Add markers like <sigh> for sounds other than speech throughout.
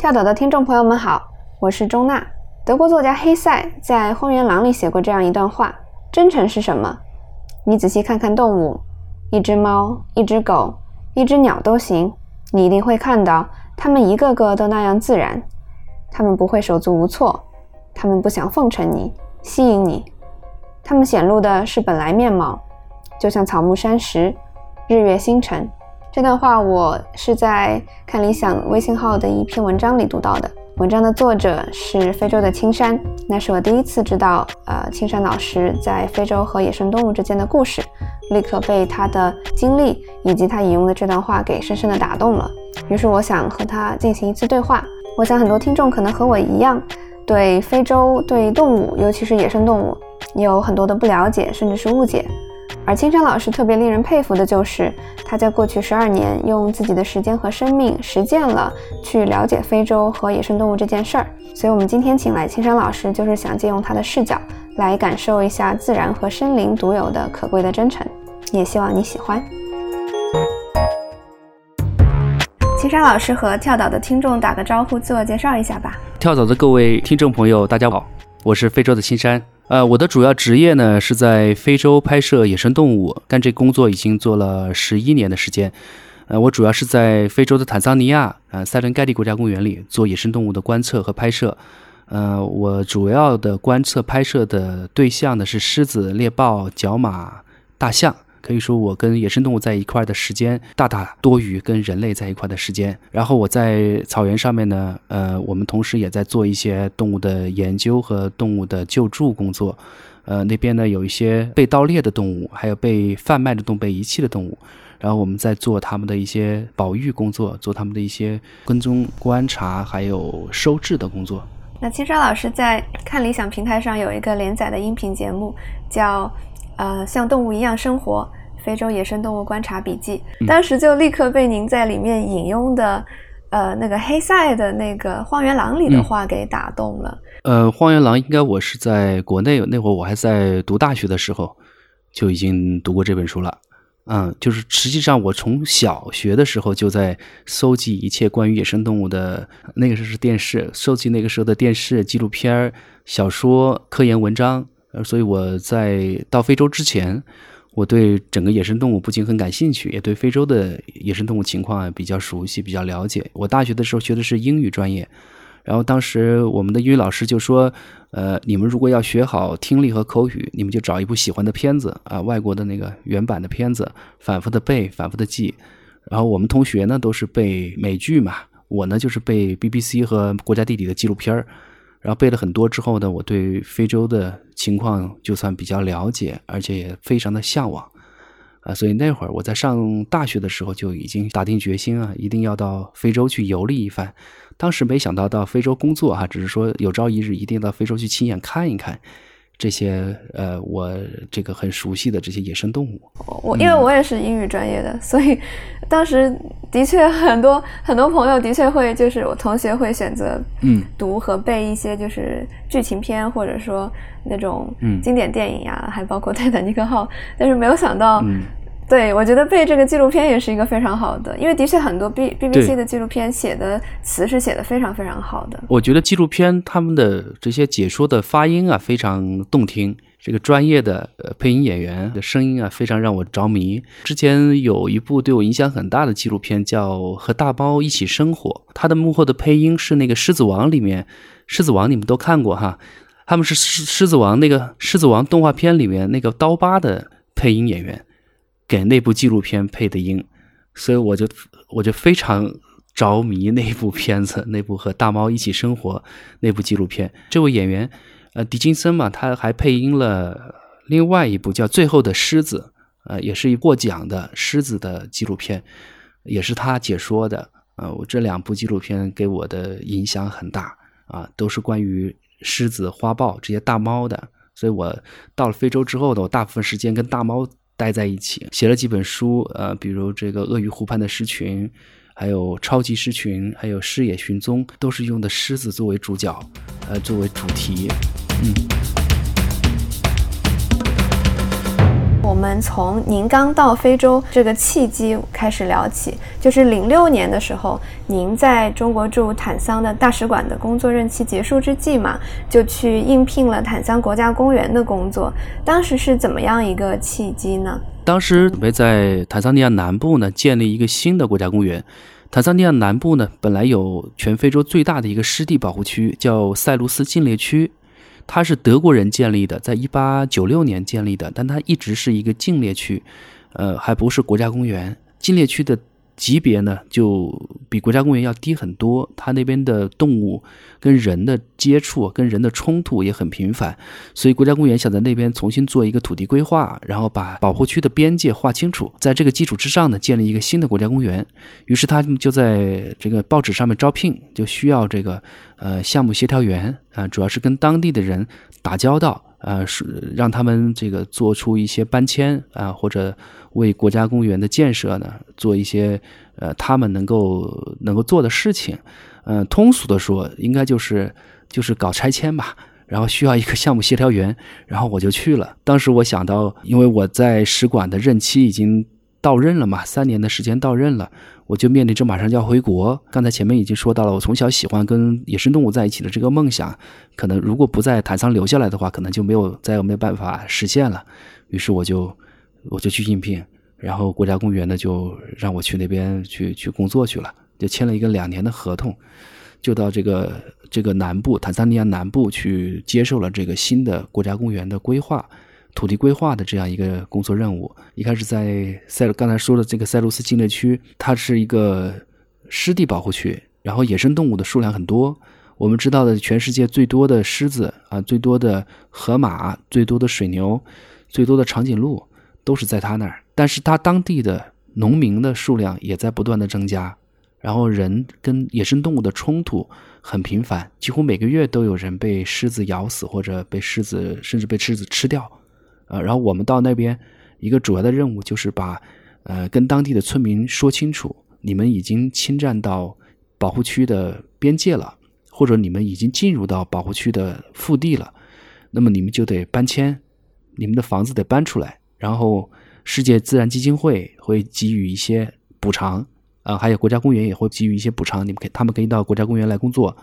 跳岛的听众朋友们好，我是钟娜。德国作家黑塞在《荒原狼》里写过这样一段话：真诚是什么？你仔细看看动物，一只猫，一只狗，一只鸟都行，你一定会看到，它们一个个都那样自然。它们不会手足无措，它们不想奉承你、吸引你，它们显露的是本来面貌，就像草木山石、日月星辰。这段话我是在看理想微信号的一篇文章里读到的。文章的作者是非洲的青山，那是我第一次知道，呃，青山老师在非洲和野生动物之间的故事，立刻被他的经历以及他引用的这段话给深深的打动了。于是我想和他进行一次对话。我想很多听众可能和我一样，对非洲、对动物，尤其是野生动物，有很多的不了解，甚至是误解。而青山老师特别令人佩服的就是，他在过去十二年用自己的时间和生命实践了去了解非洲和野生动物这件事儿。所以，我们今天请来青山老师，就是想借用他的视角来感受一下自然和生灵独有的可贵的真诚。也希望你喜欢。青山老师和跳岛的听众打个招呼，自我介绍一下吧。跳岛的各位听众朋友，大家好，我是非洲的青山。呃，我的主要职业呢是在非洲拍摄野生动物，干这工作已经做了十一年的时间。呃，我主要是在非洲的坦桑尼亚，呃，塞伦盖蒂国家公园里做野生动物的观测和拍摄。呃，我主要的观测拍摄的对象呢是狮子、猎豹、角马、大象。可以说，我跟野生动物在一块的时间大大多于跟人类在一块的时间。然后我在草原上面呢，呃，我们同时也在做一些动物的研究和动物的救助工作。呃，那边呢有一些被盗猎的动物，还有被贩卖的动物、被遗弃的动物。然后我们在做他们的一些保育工作，做他们的一些跟踪、观察，还有收治的工作。那青山老师在看理想平台上有一个连载的音频节目，叫。呃，像动物一样生活，非洲野生动物观察笔记，当时就立刻被您在里面引用的，呃，那个黑塞的那个《荒原狼》里的话给打动了。呃，《荒原狼》应该我是在国内那会儿，我还在读大学的时候就已经读过这本书了。嗯，就是实际上我从小学的时候就在搜集一切关于野生动物的，那个时候是电视，搜集那个时候的电视纪录片、小说、科研文章。呃，所以我在到非洲之前，我对整个野生动物不仅很感兴趣，也对非洲的野生动物情况比较熟悉、比较了解。我大学的时候学的是英语专业，然后当时我们的英语老师就说：“呃，你们如果要学好听力和口语，你们就找一部喜欢的片子啊，外国的那个原版的片子，反复的背，反复的记。然后我们同学呢都是背美剧嘛，我呢就是背 BBC 和国家地理的纪录片儿。”然后背了很多之后呢，我对非洲的情况就算比较了解，而且也非常的向往，啊，所以那会儿我在上大学的时候就已经打定决心啊，一定要到非洲去游历一番。当时没想到到非洲工作哈，只是说有朝一日一定到非洲去亲眼看一看。这些呃，我这个很熟悉的这些野生动物，我因为我也是英语专业的，所以当时的确很多很多朋友的确会就是我同学会选择嗯读和背一些就是剧情片或者说那种经典电影呀，还包括泰坦尼克号，但是没有想到。对，我觉得背这个纪录片也是一个非常好的，因为的确很多 B B B C 的纪录片写的词是写的非常非常好的。我觉得纪录片他们的这些解说的发音啊非常动听，这个专业的呃配音演员的声音啊非常让我着迷。之前有一部对我影响很大的纪录片叫《和大猫一起生活》，它的幕后的配音是那个《狮子王》里面，《狮子王》你们都看过哈，他们是狮狮子王那个《狮子王》动画片里面那个刀疤的配音演员。给那部纪录片配的音，所以我就我就非常着迷那部片子，那部和大猫一起生活那部纪录片。这位演员，呃，狄金森嘛，他还配音了另外一部叫《最后的狮子》，呃，也是一获奖的狮子的纪录片，也是他解说的。呃，我这两部纪录片给我的影响很大啊，都是关于狮子、花豹这些大猫的。所以我到了非洲之后呢，我大部分时间跟大猫。待在一起，写了几本书，呃，比如这个《鳄鱼湖畔的狮群》，还有《超级狮群》，还有《狮野寻踪》，都是用的狮子作为主角，呃，作为主题，嗯。我们从您刚到非洲这个契机开始聊起，就是零六年的时候，您在中国驻坦桑的大使馆的工作任期结束之际嘛，就去应聘了坦桑国家公园的工作。当时是怎么样一个契机呢？当时准备在坦桑尼亚南部呢建立一个新的国家公园。坦桑尼亚南部呢本来有全非洲最大的一个湿地保护区，叫塞卢斯禁猎区。它是德国人建立的，在一八九六年建立的，但它一直是一个禁猎区，呃，还不是国家公园。禁猎区的。级别呢，就比国家公园要低很多。它那边的动物跟人的接触、跟人的冲突也很频繁，所以国家公园想在那边重新做一个土地规划，然后把保护区的边界划清楚，在这个基础之上呢，建立一个新的国家公园。于是他就在这个报纸上面招聘，就需要这个呃项目协调员啊，主要是跟当地的人打交道。呃，是让他们这个做出一些搬迁啊，或者为国家公园的建设呢做一些呃他们能够能够做的事情。嗯，通俗的说，应该就是就是搞拆迁吧。然后需要一个项目协调员，然后我就去了。当时我想到，因为我在使馆的任期已经到任了嘛，三年的时间到任了。我就面临着马上就要回国。刚才前面已经说到了，我从小喜欢跟野生动物在一起的这个梦想，可能如果不在坦桑留下来的话，可能就没有再也没有办法实现了。于是我就我就去应聘，然后国家公园呢就让我去那边去去工作去了，就签了一个两年的合同，就到这个这个南部坦桑尼亚南部去接受了这个新的国家公园的规划。土地规划的这样一个工作任务，一开始在塞刚才说的这个塞卢斯禁猎区，它是一个湿地保护区，然后野生动物的数量很多。我们知道的，全世界最多的狮子啊，最多的河马，最多的水牛，最多的长颈鹿，都是在他那儿。但是他当地的农民的数量也在不断的增加，然后人跟野生动物的冲突很频繁，几乎每个月都有人被狮子咬死，或者被狮子甚至被狮子吃掉。呃，然后我们到那边，一个主要的任务就是把，呃，跟当地的村民说清楚，你们已经侵占到保护区的边界了，或者你们已经进入到保护区的腹地了，那么你们就得搬迁，你们的房子得搬出来，然后世界自然基金会会给予一些补偿，啊，还有国家公园也会给予一些补偿，你们可以他们可以到国家公园来工作。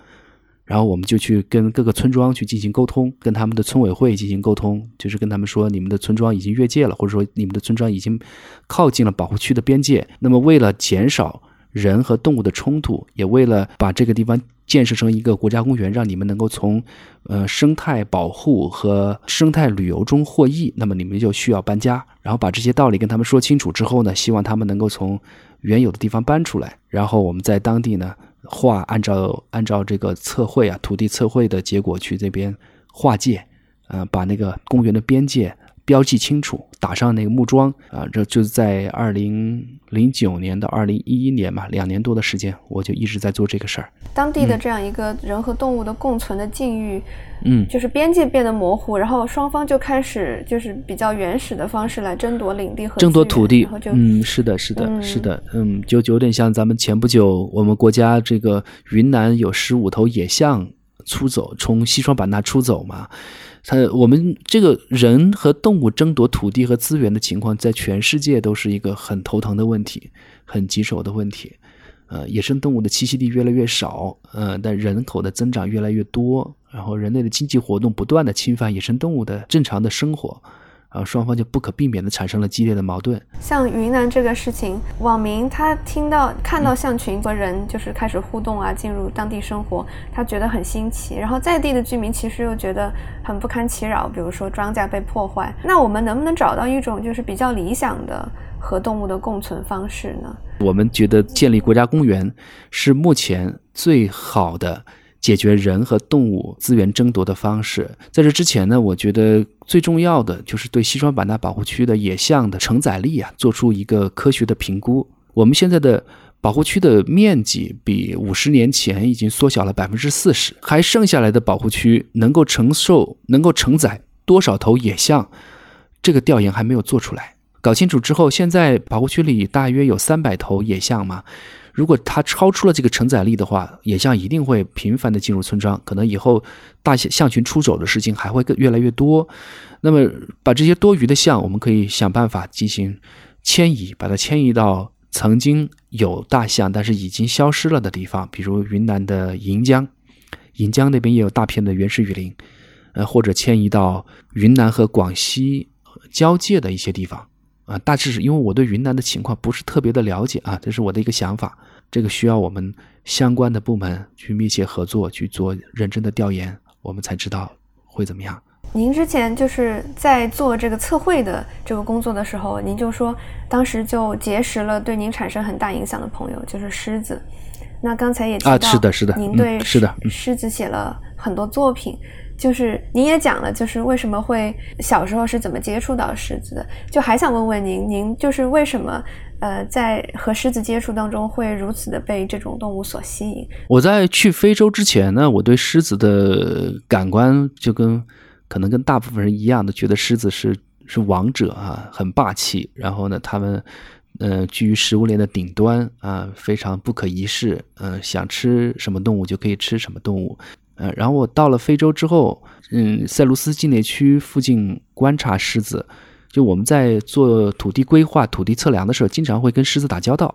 然后我们就去跟各个村庄去进行沟通，跟他们的村委会进行沟通，就是跟他们说，你们的村庄已经越界了，或者说你们的村庄已经靠近了保护区的边界。那么为了减少人和动物的冲突，也为了把这个地方建设成一个国家公园，让你们能够从呃生态保护和生态旅游中获益，那么你们就需要搬家。然后把这些道理跟他们说清楚之后呢，希望他们能够从原有的地方搬出来。然后我们在当地呢。划按照按照这个测绘啊，土地测绘的结果去这边划界，呃，把那个公园的边界标记清楚，打上那个木桩啊，这就是在二零零九年到二零一一年嘛，两年多的时间，我就一直在做这个事儿。当地的这样一个人和动物的共存的境遇。嗯，就是边界变得模糊，然后双方就开始就是比较原始的方式来争夺领地和争夺土地，然后就嗯，是的，是的，是的，嗯，就就有点像咱们前不久我们国家这个云南有十五头野象出走，从西双版纳出走嘛，他我们这个人和动物争夺土地和资源的情况，在全世界都是一个很头疼的问题，很棘手的问题。呃，野生动物的栖息地越来越少，呃，但人口的增长越来越多，然后人类的经济活动不断的侵犯野生动物的正常的生活，然后双方就不可避免的产生了激烈的矛盾。像云南这个事情，网民他听到看到象群和人就是开始互动啊，进入当地生活，他觉得很新奇，然后在地的居民其实又觉得很不堪其扰，比如说庄稼被破坏，那我们能不能找到一种就是比较理想的？和动物的共存方式呢？我们觉得建立国家公园是目前最好的解决人和动物资源争夺的方式。在这之前呢，我觉得最重要的就是对西双版纳保护区的野象的承载力啊，做出一个科学的评估。我们现在的保护区的面积比五十年前已经缩小了百分之四十，还剩下来的保护区能够承受、能够承载多少头野象？这个调研还没有做出来。搞清楚之后，现在保护区里大约有三百头野象嘛。如果它超出了这个承载力的话，野象一定会频繁的进入村庄，可能以后大象象群出走的事情还会更越来越多。那么把这些多余的象，我们可以想办法进行迁移，把它迁移到曾经有大象但是已经消失了的地方，比如云南的盈江，盈江那边也有大片的原始雨林，呃，或者迁移到云南和广西交界的一些地方。啊，大致是因为我对云南的情况不是特别的了解啊，这是我的一个想法。这个需要我们相关的部门去密切合作，去做认真的调研，我们才知道会怎么样。您之前就是在做这个测绘的这个工作的时候，您就说当时就结识了对您产生很大影响的朋友，就是狮子。那刚才也提到，啊，是的，是的，您对是的狮子写了很多作品。就是您也讲了，就是为什么会小时候是怎么接触到狮子的？就还想问问您，您就是为什么呃在和狮子接触当中会如此的被这种动物所吸引？我在去非洲之前呢，我对狮子的感官就跟可能跟大部分人一样的，觉得狮子是是王者啊，很霸气。然后呢，他们呃居于食物链的顶端啊，非常不可一世。嗯，想吃什么动物就可以吃什么动物。呃，然后我到了非洲之后，嗯，塞卢斯境内区附近观察狮子，就我们在做土地规划、土地测量的时候，经常会跟狮子打交道。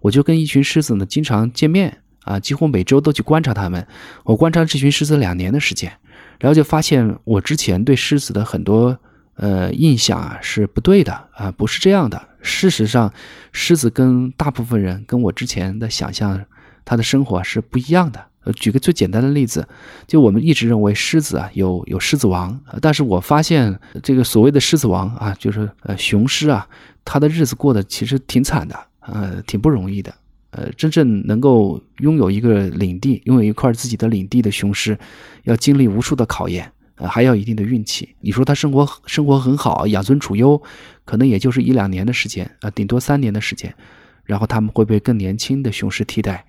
我就跟一群狮子呢经常见面啊，几乎每周都去观察它们。我观察这群狮子两年的时间，然后就发现我之前对狮子的很多呃印象啊是不对的啊，不是这样的。事实上，狮子跟大部分人跟我之前的想象，它的生活是不一样的。呃，举个最简单的例子，就我们一直认为狮子啊有有狮子王，但是我发现这个所谓的狮子王啊，就是呃雄狮啊，他的日子过得其实挺惨的，呃，挺不容易的。呃，真正能够拥有一个领地，拥有一块自己的领地的雄狮，要经历无数的考验，呃，还要一定的运气。你说他生活生活很好，养尊处优，可能也就是一两年的时间，啊，顶多三年的时间，然后他们会被更年轻的雄狮替代。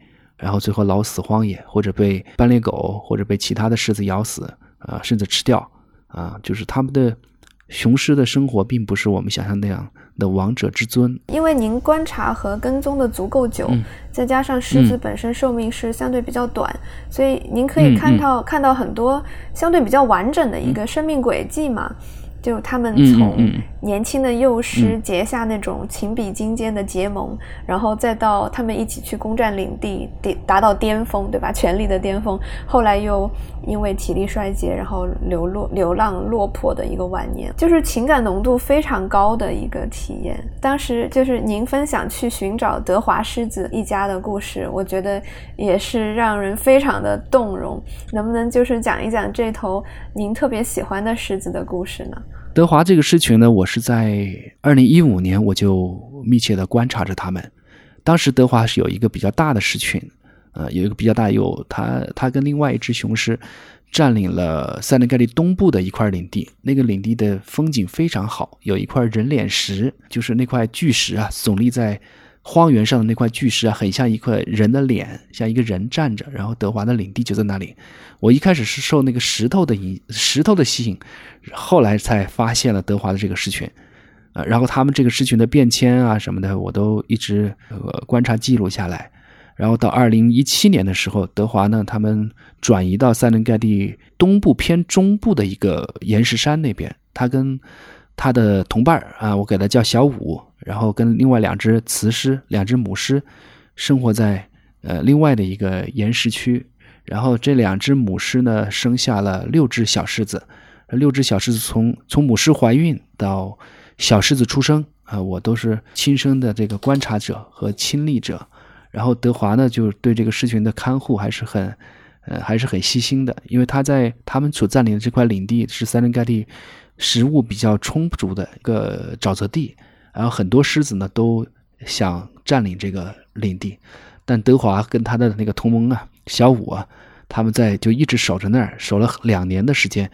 然后最后老死荒野，或者被斑鬣狗，或者被其他的狮子咬死，啊，甚至吃掉，啊，就是他们的雄狮的生活，并不是我们想象那样的王者之尊。因为您观察和跟踪的足够久，再加上狮子本身寿命是相对比较短，所以您可以看到看到很多相对比较完整的一个生命轨迹嘛。就他们从年轻的幼狮结下那种情比金坚的结盟，然后再到他们一起去攻占领地，达达到巅峰，对吧？权力的巅峰。后来又因为体力衰竭，然后流落、流浪、落魄的一个晚年，就是情感浓度非常高的一个体验。当时就是您分享去寻找德华狮子一家的故事，我觉得也是让人非常的动容。能不能就是讲一讲这头您特别喜欢的狮子的故事呢？德华这个狮群呢，我是在二零一五年我就密切的观察着他们。当时德华是有一个比较大的狮群，呃，有一个比较大，有它它跟另外一只雄狮占领了塞内盖利东部的一块领地。那个领地的风景非常好，有一块人脸石，就是那块巨石啊，耸立在。荒原上的那块巨石啊，很像一块人的脸，像一个人站着。然后德华的领地就在那里。我一开始是受那个石头的引，石头的吸引，后来才发现了德华的这个狮群。啊，然后他们这个狮群的变迁啊什么的，我都一直呃观察记录下来。然后到二零一七年的时候，德华呢，他们转移到塞伦盖蒂东部偏中部的一个岩石山那边，他跟。他的同伴啊，我给他叫小五，然后跟另外两只雌狮、两只母狮生活在呃另外的一个岩石区。然后这两只母狮呢，生下了六只小狮子。六只小狮子从从母狮怀孕到小狮子出生啊，我都是亲生的这个观察者和亲历者。然后德华呢，就对这个狮群的看护还是很呃还是很细心的，因为他在他们所占领的这块领地是塞林盖地。食物比较充足的一个沼泽地，然后很多狮子呢都想占领这个领地，但德华跟他的那个同盟啊，小五啊，他们在就一直守着那儿，守了两年的时间，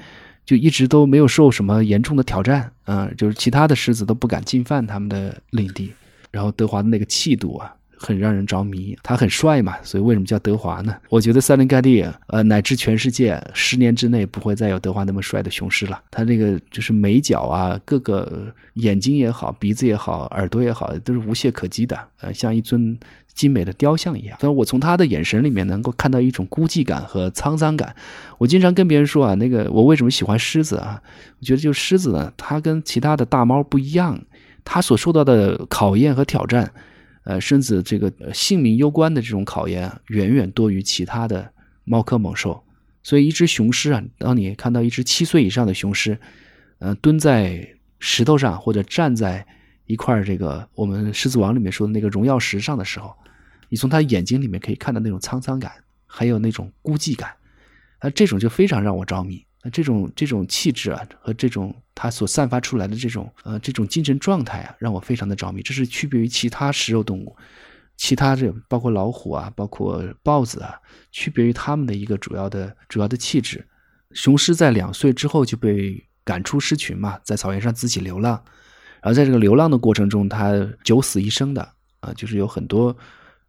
就一直都没有受什么严重的挑战，嗯，就是其他的狮子都不敢进犯他们的领地，然后德华的那个气度啊很让人着迷。他很帅嘛，所以为什么叫德华呢？我觉得塞林盖蒂，呃，乃至全世界，十年之内不会再有德华那么帅的雄狮了。他那个就是眉角啊，各个眼睛也好，鼻子也好，耳朵也好，都是无懈可击的，呃，像一尊。精美的雕像一样，但我从他的眼神里面能够看到一种孤寂感和沧桑感。我经常跟别人说啊，那个我为什么喜欢狮子啊？我觉得就狮子呢，它跟其他的大猫不一样，它所受到的考验和挑战，呃，身子这个性命攸关的这种考验，远远多于其他的猫科猛兽。所以，一只雄狮啊，当你看到一只七岁以上的雄狮，呃，蹲在石头上或者站在一块这个我们《狮子王》里面说的那个荣耀石上的时候，你从他眼睛里面可以看到那种沧桑感，还有那种孤寂感，啊，这种就非常让我着迷。那这种这种气质啊，和这种他所散发出来的这种呃这种精神状态啊，让我非常的着迷。这是区别于其他食肉动物，其他这包括老虎啊，包括豹子啊，区别于他们的一个主要的主要的气质。雄狮在两岁之后就被赶出狮群嘛，在草原上自己流浪，然后在这个流浪的过程中，它九死一生的啊，就是有很多。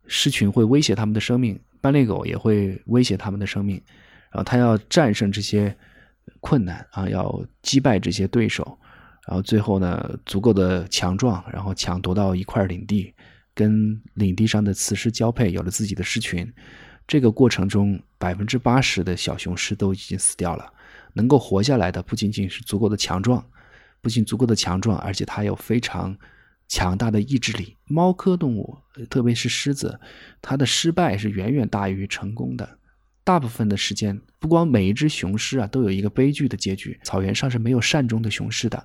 狮群会威胁他们的生命，斑鬣狗也会威胁他们的生命，然后它要战胜这些困难啊，要击败这些对手，然后最后呢，足够的强壮，然后抢夺到一块领地，跟领地上的雌狮交配，有了自己的狮群。这个过程中，百分之八十的小雄狮都已经死掉了，能够活下来的不仅仅是足够的强壮，不仅足够的强壮，而且它有非常。强大的意志力，猫科动物，特别是狮子，它的失败是远远大于成功的。大部分的时间，不光每一只雄狮啊都有一个悲剧的结局。草原上是没有善终的雄狮的，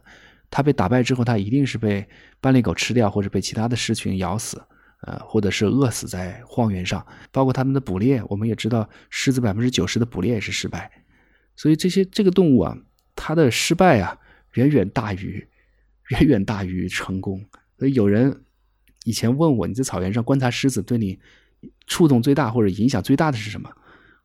它被打败之后，它一定是被斑鬣狗吃掉，或者被其他的狮群咬死，呃，或者是饿死在荒原上。包括它们的捕猎，我们也知道，狮子百分之九十的捕猎也是失败。所以这些这个动物啊，它的失败啊，远远大于，远远大于成功。所以有人以前问我，你在草原上观察狮子，对你触动最大或者影响最大的是什么？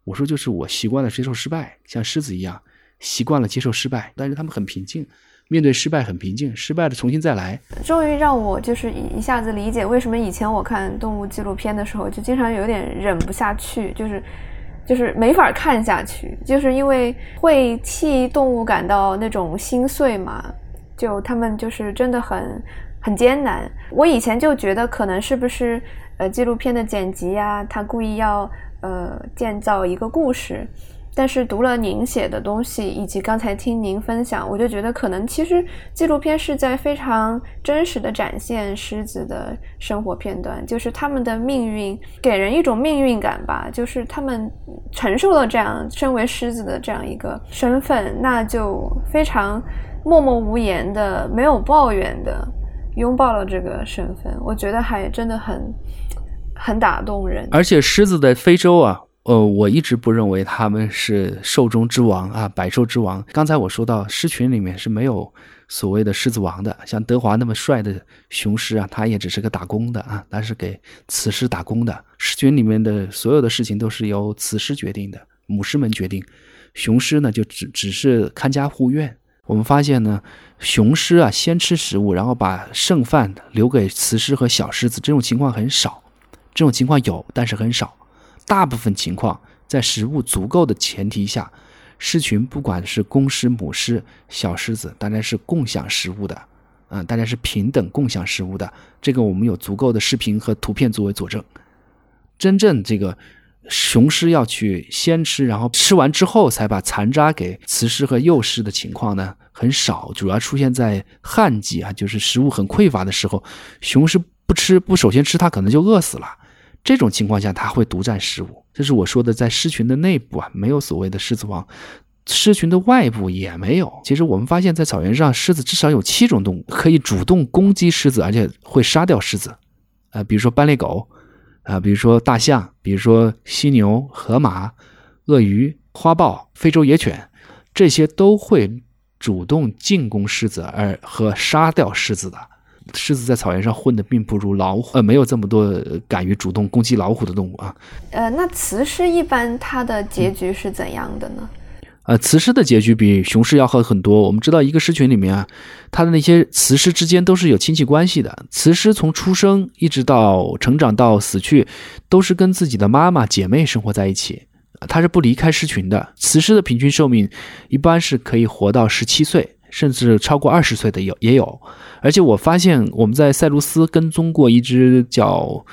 我说就是我习惯了接受失败，像狮子一样习惯了接受失败，但是他们很平静，面对失败很平静，失败了重新再来。终于让我就是一下子理解为什么以前我看动物纪录片的时候，就经常有点忍不下去，就是就是没法看下去，就是因为会替动物感到那种心碎嘛，就他们就是真的很。很艰难。我以前就觉得可能是不是呃纪录片的剪辑呀，他故意要呃建造一个故事。但是读了您写的东西，以及刚才听您分享，我就觉得可能其实纪录片是在非常真实的展现狮子的生活片段，就是他们的命运给人一种命运感吧，就是他们承受了这样身为狮子的这样一个身份，那就非常默默无言的，没有抱怨的。拥抱了这个身份，我觉得还真的很很打动人。而且狮子在非洲啊，呃，我一直不认为他们是兽中之王啊，百兽之王。刚才我说到狮群里面是没有所谓的狮子王的，像德华那么帅的雄狮啊，他也只是个打工的啊，他是给雌狮打工的。狮群里面的所有的事情都是由雌狮决定的，母狮们决定，雄狮呢就只只是看家护院。我们发现呢，雄狮啊先吃食物，然后把剩饭留给雌狮和小狮子，这种情况很少。这种情况有，但是很少。大部分情况在食物足够的前提下，狮群不管是公狮、母狮、小狮子，大家是共享食物的，嗯，大家是平等共享食物的。这个我们有足够的视频和图片作为佐证。真正这个。雄狮要去先吃，然后吃完之后才把残渣给雌狮和幼狮的情况呢，很少，主要出现在旱季啊，就是食物很匮乏的时候，雄狮不吃不首先吃，它可能就饿死了。这种情况下，它会独占食物。这是我说的，在狮群的内部啊，没有所谓的狮子王，狮群的外部也没有。其实我们发现，在草原上，狮子至少有七种动物可以主动攻击狮子，而且会杀掉狮子，啊，比如说斑鬣狗。啊，比如说大象，比如说犀牛、河马、鳄鱼、花豹、非洲野犬，这些都会主动进攻狮子，而和杀掉狮子的。狮子在草原上混的并不如老虎，呃，没有这么多敢于主动攻击老虎的动物啊。呃，那雌狮一般它的结局是怎样的呢？呃，雌狮的结局比雄狮要好很多。我们知道，一个狮群里面啊，它的那些雌狮之间都是有亲戚关系的。雌狮从出生一直到成长到死去，都是跟自己的妈妈姐妹生活在一起，它是不离开狮群的。雌狮的平均寿命一般是可以活到十七岁，甚至超过二十岁的有也有。而且我发现我们在塞卢斯跟踪过一只叫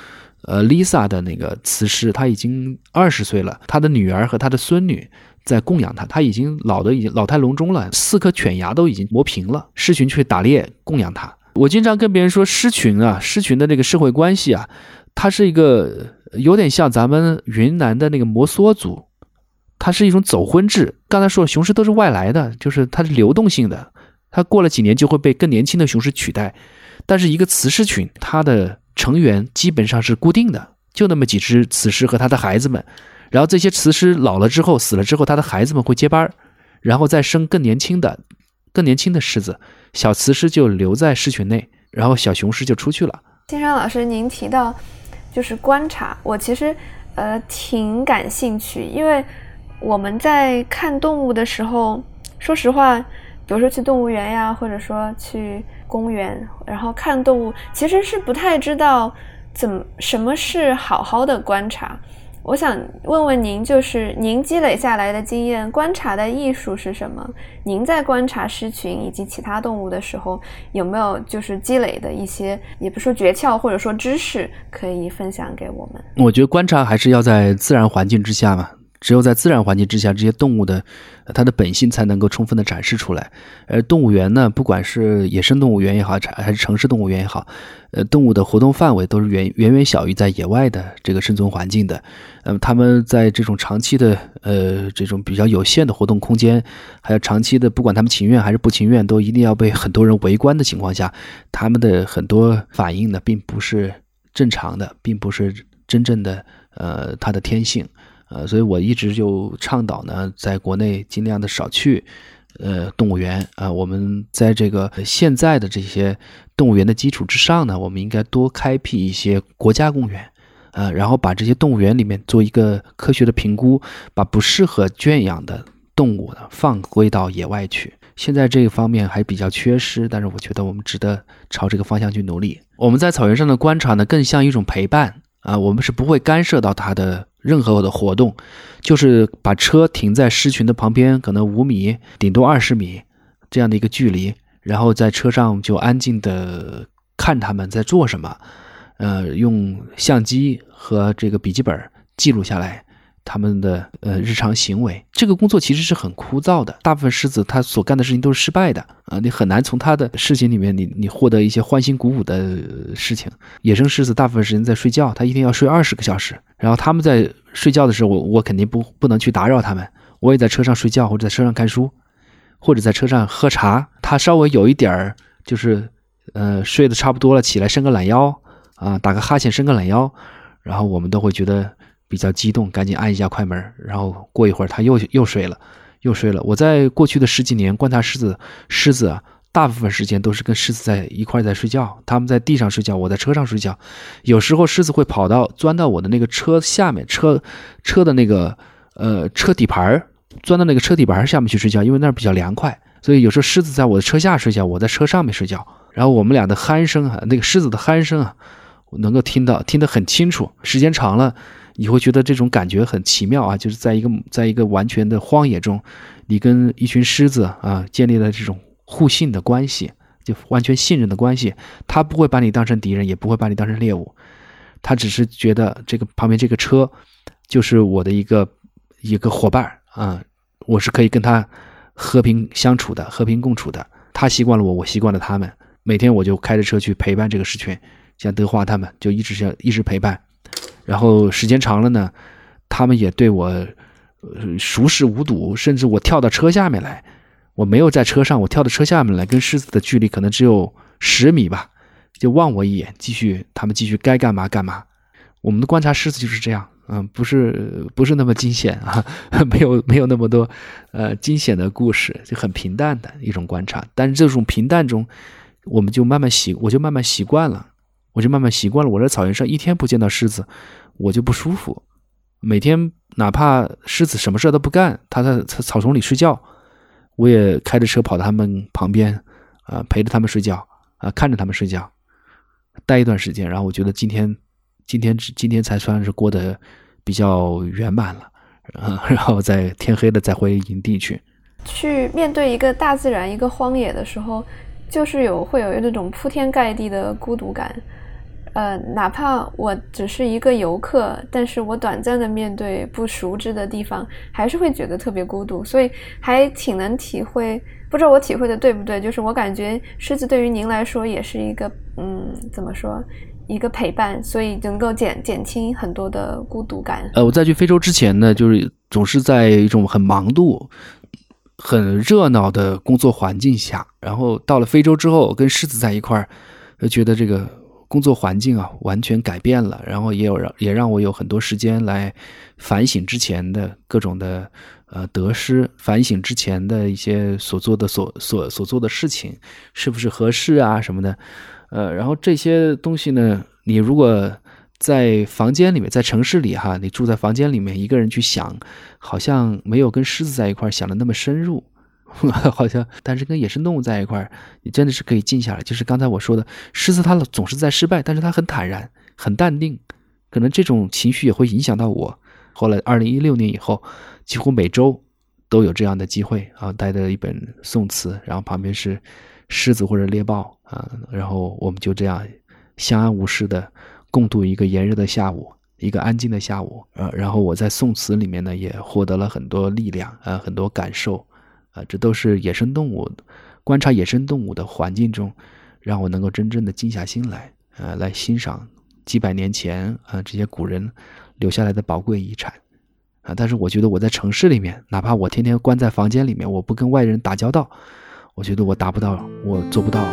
呃 Lisa 的那个雌狮，它已经二十岁了，它的女儿和它的孙女。在供养它，它已经老的已经老态龙钟了，四颗犬牙都已经磨平了。狮群去打猎供养它。我经常跟别人说，狮群啊，狮群的那个社会关系啊，它是一个有点像咱们云南的那个摩梭族，它是一种走婚制。刚才说雄狮都是外来的，就是它是流动性的，它过了几年就会被更年轻的雄狮取代。但是一个雌狮群，它的成员基本上是固定的，就那么几只雌狮和它的孩子们。然后这些雌狮老了之后死了之后，它的孩子们会接班然后再生更年轻的、更年轻的狮子，小雌狮就留在狮群内，然后小雄狮就出去了。金山老师，您提到就是观察，我其实呃挺感兴趣，因为我们在看动物的时候，说实话，比如说去动物园呀，或者说去公园，然后看动物，其实是不太知道怎么什么是好好的观察。我想问问您，就是您积累下来的经验，观察的艺术是什么？您在观察狮群以及其他动物的时候，有没有就是积累的一些，也不说诀窍或者说知识，可以分享给我们？我觉得观察还是要在自然环境之下嘛。只有在自然环境之下，这些动物的它的本性才能够充分的展示出来。而动物园呢，不管是野生动物园也好，还是城市动物园也好，呃，动物的活动范围都是远远远小于在野外的这个生存环境的。那么，它们在这种长期的呃这种比较有限的活动空间，还有长期的不管他们情愿还是不情愿，都一定要被很多人围观的情况下，他们的很多反应呢，并不是正常的，并不是真正的呃它的天性。呃，所以我一直就倡导呢，在国内尽量的少去，呃，动物园啊。我们在这个现在的这些动物园的基础之上呢，我们应该多开辟一些国家公园，呃，然后把这些动物园里面做一个科学的评估，把不适合圈养的动物呢放归到野外去。现在这个方面还比较缺失，但是我觉得我们值得朝这个方向去努力。我们在草原上的观察呢，更像一种陪伴啊，我们是不会干涉到它的。任何的活动，就是把车停在狮群的旁边，可能五米，顶多二十米这样的一个距离，然后在车上就安静的看他们在做什么，呃，用相机和这个笔记本记录下来。他们的呃日常行为，这个工作其实是很枯燥的。大部分狮子他所干的事情都是失败的啊，你很难从他的事情里面你你获得一些欢欣鼓舞的事情。野生狮子大部分时间在睡觉，它一天要睡二十个小时。然后他们在睡觉的时候，我我肯定不不能去打扰他们。我也在车上睡觉，或者在车上看书，或者在车上喝茶。他稍微有一点儿就是呃睡得差不多了，起来伸个懒腰啊，打个哈欠伸个懒腰，然后我们都会觉得。比较激动，赶紧按一下快门，然后过一会儿他又又睡了，又睡了。我在过去的十几年观察狮子，狮子啊，大部分时间都是跟狮子在一块在睡觉，他们在地上睡觉，我在车上睡觉。有时候狮子会跑到钻到我的那个车下面，车车的那个呃车底盘钻到那个车底盘下面去睡觉，因为那儿比较凉快。所以有时候狮子在我的车下睡觉，我在车上面睡觉，然后我们俩的鼾声啊，那个狮子的鼾声啊，我能够听到，听得很清楚。时间长了。你会觉得这种感觉很奇妙啊，就是在一个在一个完全的荒野中，你跟一群狮子啊建立了这种互信的关系，就完全信任的关系。他不会把你当成敌人，也不会把你当成猎物，他只是觉得这个旁边这个车就是我的一个一个伙伴啊，我是可以跟他和平相处的，和平共处的。他习惯了我，我习惯了他们。每天我就开着车去陪伴这个狮群，像德华他们就一直像一直陪伴。然后时间长了呢，他们也对我熟视无睹，甚至我跳到车下面来，我没有在车上，我跳到车下面来，跟狮子的距离可能只有十米吧，就望我一眼，继续他们继续该干嘛干嘛。我们的观察狮子就是这样，嗯，不是不是那么惊险啊，<laughs> 没有没有那么多呃惊险的故事，就很平淡的一种观察。但是这种平淡中，我们就慢慢习，我就慢慢习惯了。我就慢慢习惯了。我在草原上一天不见到狮子，我就不舒服。每天哪怕狮子什么事都不干，它在草丛里睡觉，我也开着车跑到他们旁边，啊，陪着他们睡觉，啊，看着他们睡觉，待一段时间，然后我觉得今天，今天今天才算是过得比较圆满了，啊，<laughs> 然后在天黑了再回营地去。去面对一个大自然、一个荒野的时候，就是有会有那种铺天盖地的孤独感。呃，哪怕我只是一个游客，但是我短暂的面对不熟知的地方，还是会觉得特别孤独，所以还挺能体会。不知道我体会的对不对？就是我感觉狮子对于您来说也是一个，嗯，怎么说，一个陪伴，所以能够减减轻很多的孤独感。呃，我在去非洲之前呢，就是总是在一种很忙碌、很热闹的工作环境下，然后到了非洲之后，跟狮子在一块儿，觉得这个。工作环境啊，完全改变了，然后也有让也让我有很多时间来反省之前的各种的呃得失，反省之前的一些所做的所所所做的事情是不是合适啊什么的，呃，然后这些东西呢，你如果在房间里面，在城市里哈，你住在房间里面一个人去想，好像没有跟狮子在一块想的那么深入。<laughs> 好像，但是跟野生动物在一块儿，你真的是可以静下来。就是刚才我说的，狮子它总是在失败，但是它很坦然、很淡定。可能这种情绪也会影响到我。后来，二零一六年以后，几乎每周都有这样的机会啊，带着一本宋词，然后旁边是狮子或者猎豹啊，然后我们就这样相安无事的共度一个炎热的下午，一个安静的下午。呃，然后我在宋词里面呢，也获得了很多力量啊，很多感受。这都是野生动物，观察野生动物的环境中，让我能够真正的静下心来，呃，来欣赏几百年前啊这些古人留下来的宝贵遗产，啊，但是我觉得我在城市里面，哪怕我天天关在房间里面，我不跟外人打交道，我觉得我达不到，我做不到。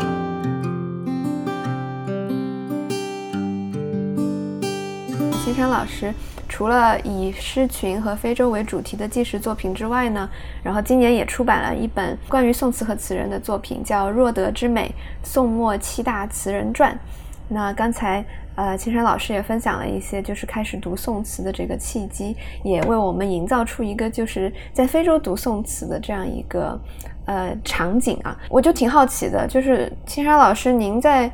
先生老师。除了以狮群和非洲为主题的纪实作品之外呢，然后今年也出版了一本关于宋词和词人的作品，叫《若德之美：宋末七大词人传》。那刚才呃，青山老师也分享了一些，就是开始读宋词的这个契机，也为我们营造出一个就是在非洲读宋词的这样一个呃场景啊。我就挺好奇的，就是青山老师，您在。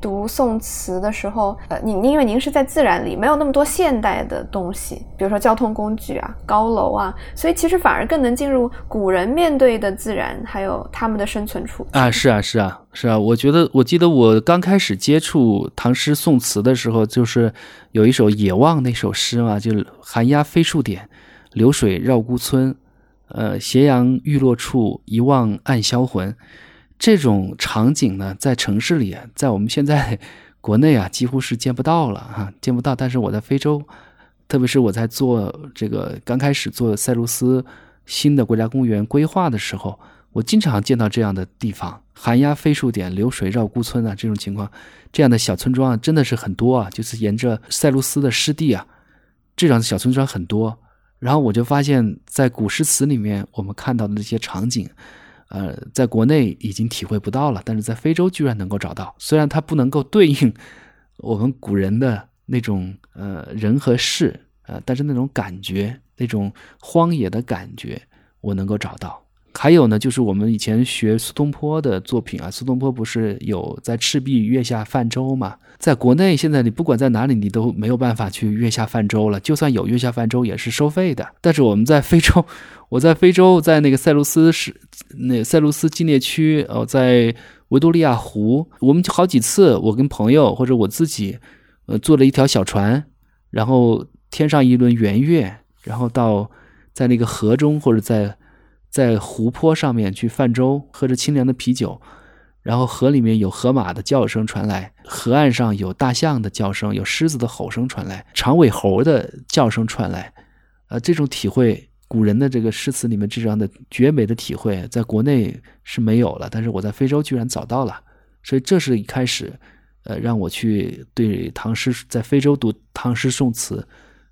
读宋词的时候，呃，您因为您是在自然里，没有那么多现代的东西，比如说交通工具啊、高楼啊，所以其实反而更能进入古人面对的自然，还有他们的生存处啊。是啊，是啊，是啊。我觉得，我记得我刚开始接触唐诗宋词的时候，就是有一首《野望》那首诗嘛，就“寒鸦飞数点，流水绕孤村，呃，斜阳欲落处，一望暗销魂。”这种场景呢，在城市里，在我们现在国内啊，几乎是见不到了哈，<laughs> 见不到。但是我在非洲，特别是我在做这个刚开始做塞卢斯新的国家公园规划的时候，我经常见到这样的地方：寒鸦飞树点，流水绕孤村啊，这种情况，这样的小村庄啊，真的是很多啊。就是沿着塞卢斯的湿地啊，这样的小村庄很多。然后我就发现，在古诗词里面，我们看到的那些场景。呃，在国内已经体会不到了，但是在非洲居然能够找到。虽然它不能够对应我们古人的那种呃人和事，呃，但是那种感觉，那种荒野的感觉，我能够找到。还有呢，就是我们以前学苏东坡的作品啊，苏东坡不是有在赤壁月下泛舟嘛？在国内现在你不管在哪里，你都没有办法去月下泛舟了。就算有月下泛舟，也是收费的。但是我们在非洲，我在非洲，在那个塞卢斯是那塞卢斯纪念区，哦，在维多利亚湖，我们就好几次，我跟朋友或者我自己，呃，坐了一条小船，然后天上一轮圆月，然后到在那个河中或者在。在湖泊上面去泛舟，喝着清凉的啤酒，然后河里面有河马的叫声传来，河岸上有大象的叫声，有狮子的吼声传来，长尾猴的叫声传来，呃，这种体会，古人的这个诗词里面这样的绝美的体会，在国内是没有了，但是我在非洲居然找到了，所以这是一开始，呃，让我去对唐诗在非洲读唐诗宋词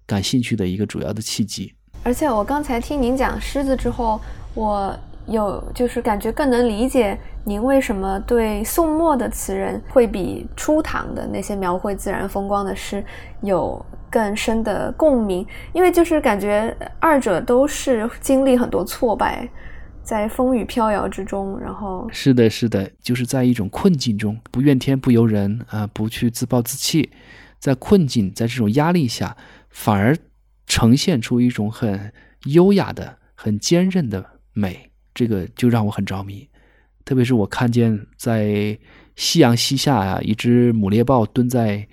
感兴趣的一个主要的契机。而且我刚才听您讲狮子之后。我有就是感觉更能理解您为什么对宋末的词人会比初唐的那些描绘自然风光的诗有更深的共鸣，因为就是感觉二者都是经历很多挫败，在风雨飘摇之中，然后是的，是的，就是在一种困境中，不怨天不尤人啊，不去自暴自弃，在困境，在这种压力下，反而呈现出一种很优雅的、很坚韧的美，这个就让我很着迷。特别是我看见在夕阳西下呀，一只母猎豹蹲在。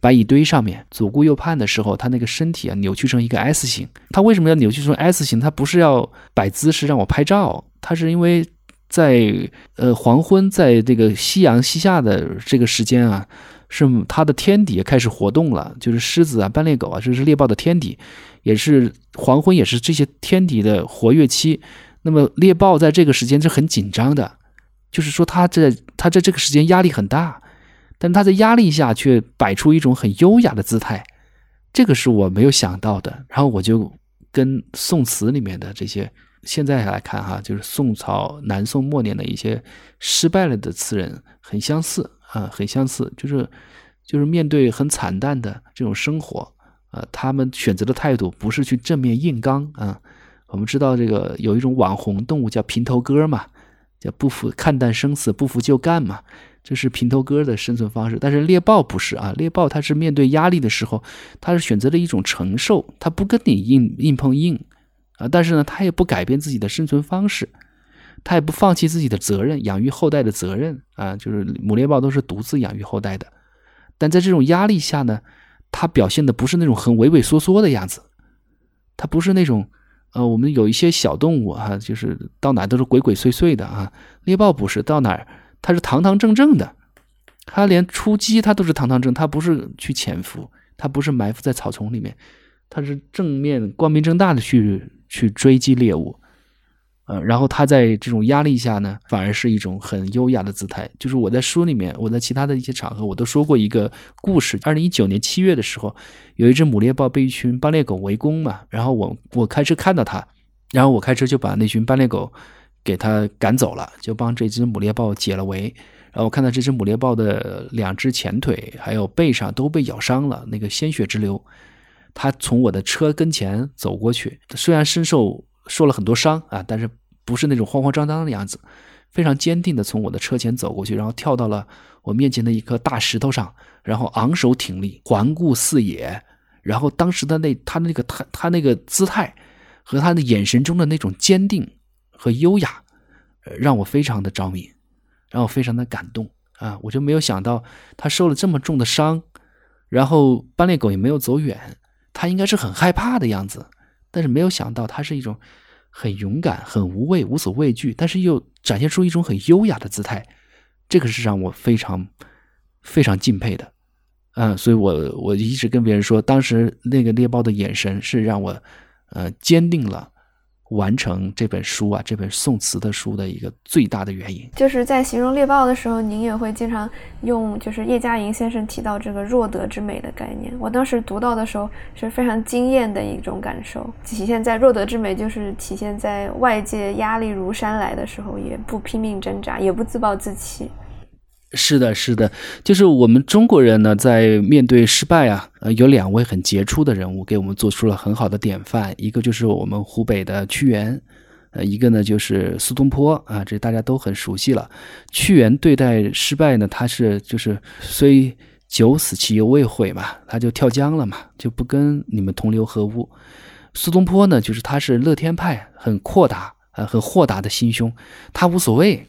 白蚁堆上面左顾右盼的时候，它那个身体啊扭曲成一个 S 型。它为什么要扭曲成 S 型？它不是要摆姿势让我拍照，它是因为在呃黄昏，在这个夕阳西下的这个时间啊，是它的天敌开始活动了，就是狮子啊、斑鬣狗啊，这是猎豹的天敌，也是黄昏，也是这些天敌的活跃期。那么猎豹在这个时间是很紧张的，就是说它在它在这个时间压力很大。但他在压力下却摆出一种很优雅的姿态，这个是我没有想到的。然后我就跟宋词里面的这些，现在来看哈，就是宋朝、南宋末年的一些失败了的词人很相似啊，很相似，就是就是面对很惨淡的这种生活啊，他们选择的态度不是去正面硬刚啊。我们知道这个有一种网红动物叫平头哥嘛，叫不服看淡生死，不服就干嘛。这是平头哥的生存方式，但是猎豹不是啊，猎豹它是面对压力的时候，它是选择了一种承受，它不跟你硬硬碰硬啊，但是呢，它也不改变自己的生存方式，它也不放弃自己的责任，养育后代的责任啊，就是母猎豹都是独自养育后代的，但在这种压力下呢，它表现的不是那种很畏畏缩缩的样子，它不是那种呃，我们有一些小动物哈，就是到哪都是鬼鬼祟祟的啊，猎豹不是到哪儿。它是堂堂正正的，它连出击它都是堂堂正，它不是去潜伏，它不是埋伏在草丛里面，它是正面光明正大的去去追击猎物，呃，然后他在这种压力下呢，反而是一种很优雅的姿态。就是我在书里面，我在其他的一些场合，我都说过一个故事。二零一九年七月的时候，有一只母猎豹被一群斑鬣狗围攻嘛，然后我我开车看到它，然后我开车就把那群斑鬣狗。给他赶走了，就帮这只母猎豹解了围。然后我看到这只母猎豹的两只前腿还有背上都被咬伤了，那个鲜血直流。他从我的车跟前走过去，虽然身受受了很多伤啊，但是不是那种慌慌张张的样子，非常坚定的从我的车前走过去，然后跳到了我面前的一颗大石头上，然后昂首挺立，环顾四野。然后当时的那他那个他他那个姿态和他的眼神中的那种坚定。和优雅，让我非常的着迷，让我非常的感动啊！我就没有想到他受了这么重的伤，然后斑鬣狗也没有走远，他应该是很害怕的样子，但是没有想到他是一种很勇敢、很无畏、无所畏惧，但是又展现出一种很优雅的姿态，这个是让我非常非常敬佩的，嗯，所以我我一直跟别人说，当时那个猎豹的眼神是让我呃坚定了。完成这本书啊，这本宋词的书的一个最大的原因，就是在形容猎豹的时候，您也会经常用就是叶嘉莹先生提到这个弱德之美的概念。我当时读到的时候是非常惊艳的一种感受，体现在弱德之美，就是体现在外界压力如山来的时候，也不拼命挣扎，也不自暴自弃。是的，是的，就是我们中国人呢，在面对失败啊，呃，有两位很杰出的人物给我们做出了很好的典范，一个就是我们湖北的屈原，呃，一个呢就是苏东坡啊，这大家都很熟悉了。屈原对待失败呢，他是就是虽九死其犹未悔嘛，他就跳江了嘛，就不跟你们同流合污。苏东坡呢，就是他是乐天派，很阔达啊，很豁达的心胸，他无所谓。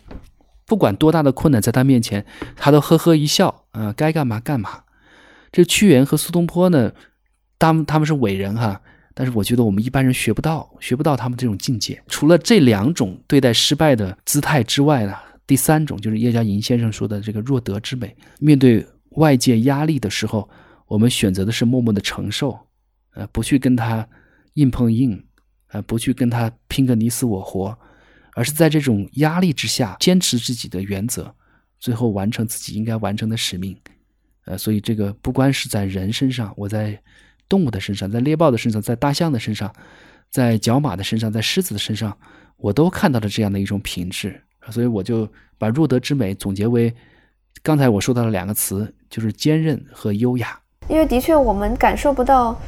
不管多大的困难，在他面前，他都呵呵一笑，啊，该干嘛干嘛。这屈原和苏东坡呢，他们他们是伟人哈，但是我觉得我们一般人学不到，学不到他们这种境界。除了这两种对待失败的姿态之外呢，第三种就是叶嘉莹先生说的这个弱德之美。面对外界压力的时候，我们选择的是默默的承受，呃，不去跟他硬碰硬，呃，不去跟他拼个你死我活。而是在这种压力之下坚持自己的原则，最后完成自己应该完成的使命。呃，所以这个不光是在人身上，我在动物的身上，在猎豹的身上，在大象的身上，在角马的身上，在狮子的身上，我都看到了这样的一种品质。所以我就把若德之美总结为刚才我说到的两个词，就是坚韧和优雅。因为的确我们感受不到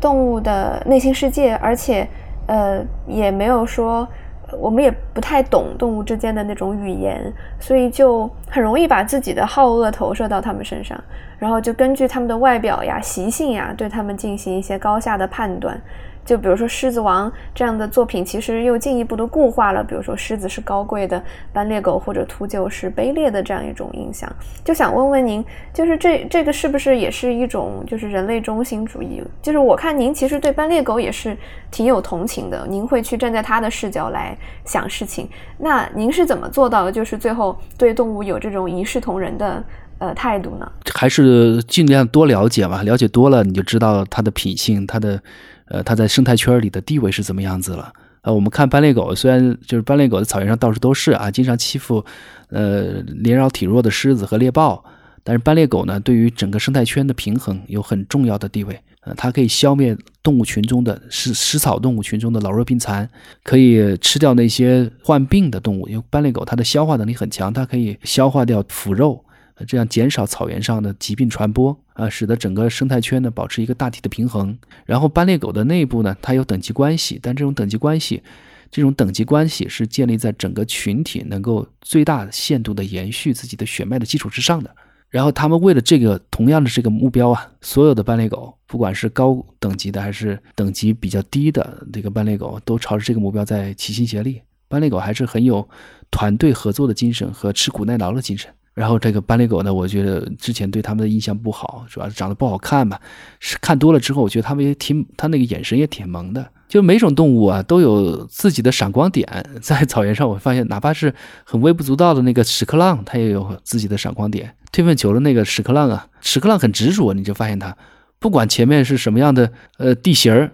动物的内心世界，而且呃也没有说。我们也不太懂动物之间的那种语言，所以就很容易把自己的好恶投射到它们身上，然后就根据它们的外表呀、习性呀，对它们进行一些高下的判断。就比如说《狮子王》这样的作品，其实又进一步的固化了，比如说狮子是高贵的，斑鬣狗或者秃鹫是卑劣的这样一种印象。就想问问您，就是这这个是不是也是一种就是人类中心主义？就是我看您其实对斑鬣狗也是挺有同情的，您会去站在它的视角来想事情。那您是怎么做到的？就是最后对动物有这种一视同仁的呃态度呢？还是尽量多了解嘛，了解多了你就知道它的品性，它的。呃，它在生态圈里的地位是怎么样子了？呃，我们看斑鬣狗，虽然就是斑鬣狗在草原上到处都是啊，经常欺负呃连绕体弱的狮子和猎豹，但是斑鬣狗呢，对于整个生态圈的平衡有很重要的地位。呃，它可以消灭动物群中的食食草动物群中的老弱病残，可以吃掉那些患病的动物。因为斑鬣狗它的消化能力很强，它可以消化掉腐肉。这样减少草原上的疾病传播啊，使得整个生态圈呢保持一个大体的平衡。然后斑鬣狗的内部呢，它有等级关系，但这种等级关系，这种等级关系是建立在整个群体能够最大限度的延续自己的血脉的基础之上的。然后他们为了这个同样的这个目标啊，所有的斑鬣狗，不管是高等级的还是等级比较低的这个斑鬣狗，都朝着这个目标在齐心协力。斑鬣狗还是很有团队合作的精神和吃苦耐劳的精神。然后这个斑鬣狗呢，我觉得之前对他们的印象不好，主要是长得不好看吧。是看多了之后，我觉得他们也挺，他那个眼神也挺萌的。就每种动物啊，都有自己的闪光点。在草原上，我发现哪怕是很微不足道的那个屎壳郎，它也有自己的闪光点。推粪球的那个屎壳郎啊，屎壳郎很执着，你就发现它不管前面是什么样的呃地形儿，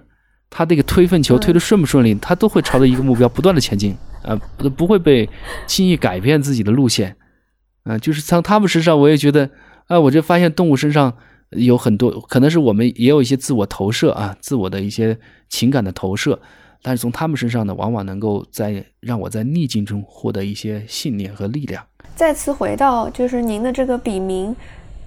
它这个推粪球推的顺不顺利，它都会朝着一个目标不断的前进啊，不会被轻易改变自己的路线。啊，就是从他们身上，我也觉得，啊，我就发现动物身上有很多，可能是我们也有一些自我投射啊，自我的一些情感的投射，但是从他们身上呢，往往能够在让我在逆境中获得一些信念和力量。再次回到就是您的这个笔名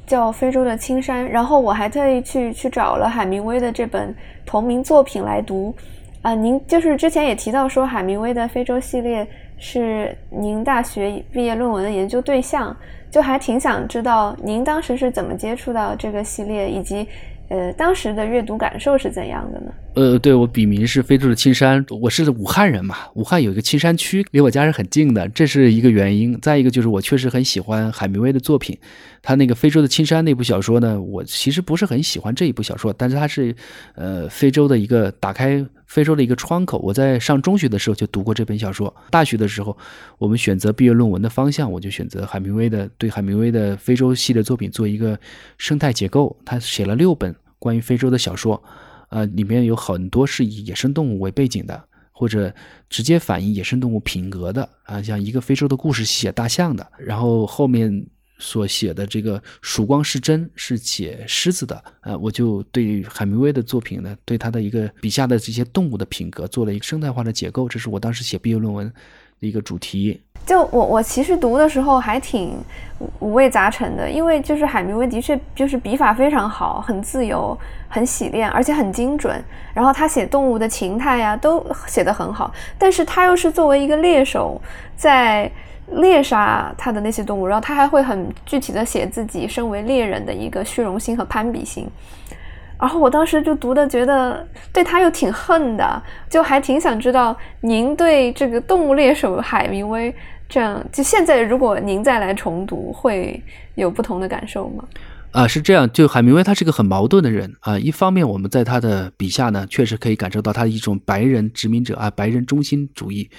叫非洲的青山，然后我还特意去去找了海明威的这本同名作品来读，啊，您就是之前也提到说海明威的非洲系列。是您大学毕业论文的研究对象，就还挺想知道您当时是怎么接触到这个系列，以及呃当时的阅读感受是怎样的呢？呃，对我笔名是非洲的青山，我是武汉人嘛，武汉有一个青山区，离我家是很近的，这是一个原因。再一个就是我确实很喜欢海明威的作品，他那个非洲的青山那部小说呢，我其实不是很喜欢这一部小说，但是它是呃非洲的一个打开。非洲的一个窗口。我在上中学的时候就读过这本小说。大学的时候，我们选择毕业论文的方向，我就选择海明威的对海明威的非洲系列作品做一个生态结构。他写了六本关于非洲的小说，呃，里面有很多是以野生动物为背景的，或者直接反映野生动物品格的啊，像一个非洲的故事写大象的，然后后面。所写的这个《曙光是真》是写狮子的，呃，我就对海明威的作品呢，对他的一个笔下的这些动物的品格做了一个生态化的解构，这是我当时写毕业论文的一个主题。就我我其实读的时候还挺五味杂陈的，因为就是海明威的确就是笔法非常好，很自由，很洗练，而且很精准。然后他写动物的情态呀，都写得很好。但是他又是作为一个猎手在。猎杀他的那些动物，然后他还会很具体的写自己身为猎人的一个虚荣心和攀比心，然后我当时就读的觉得对他又挺恨的，就还挺想知道您对这个动物猎手海明威这样，就现在如果您再来重读，会有不同的感受吗？啊，是这样，就海明威他是个很矛盾的人啊，一方面我们在他的笔下呢，确实可以感受到他的一种白人殖民者啊，白人中心主义。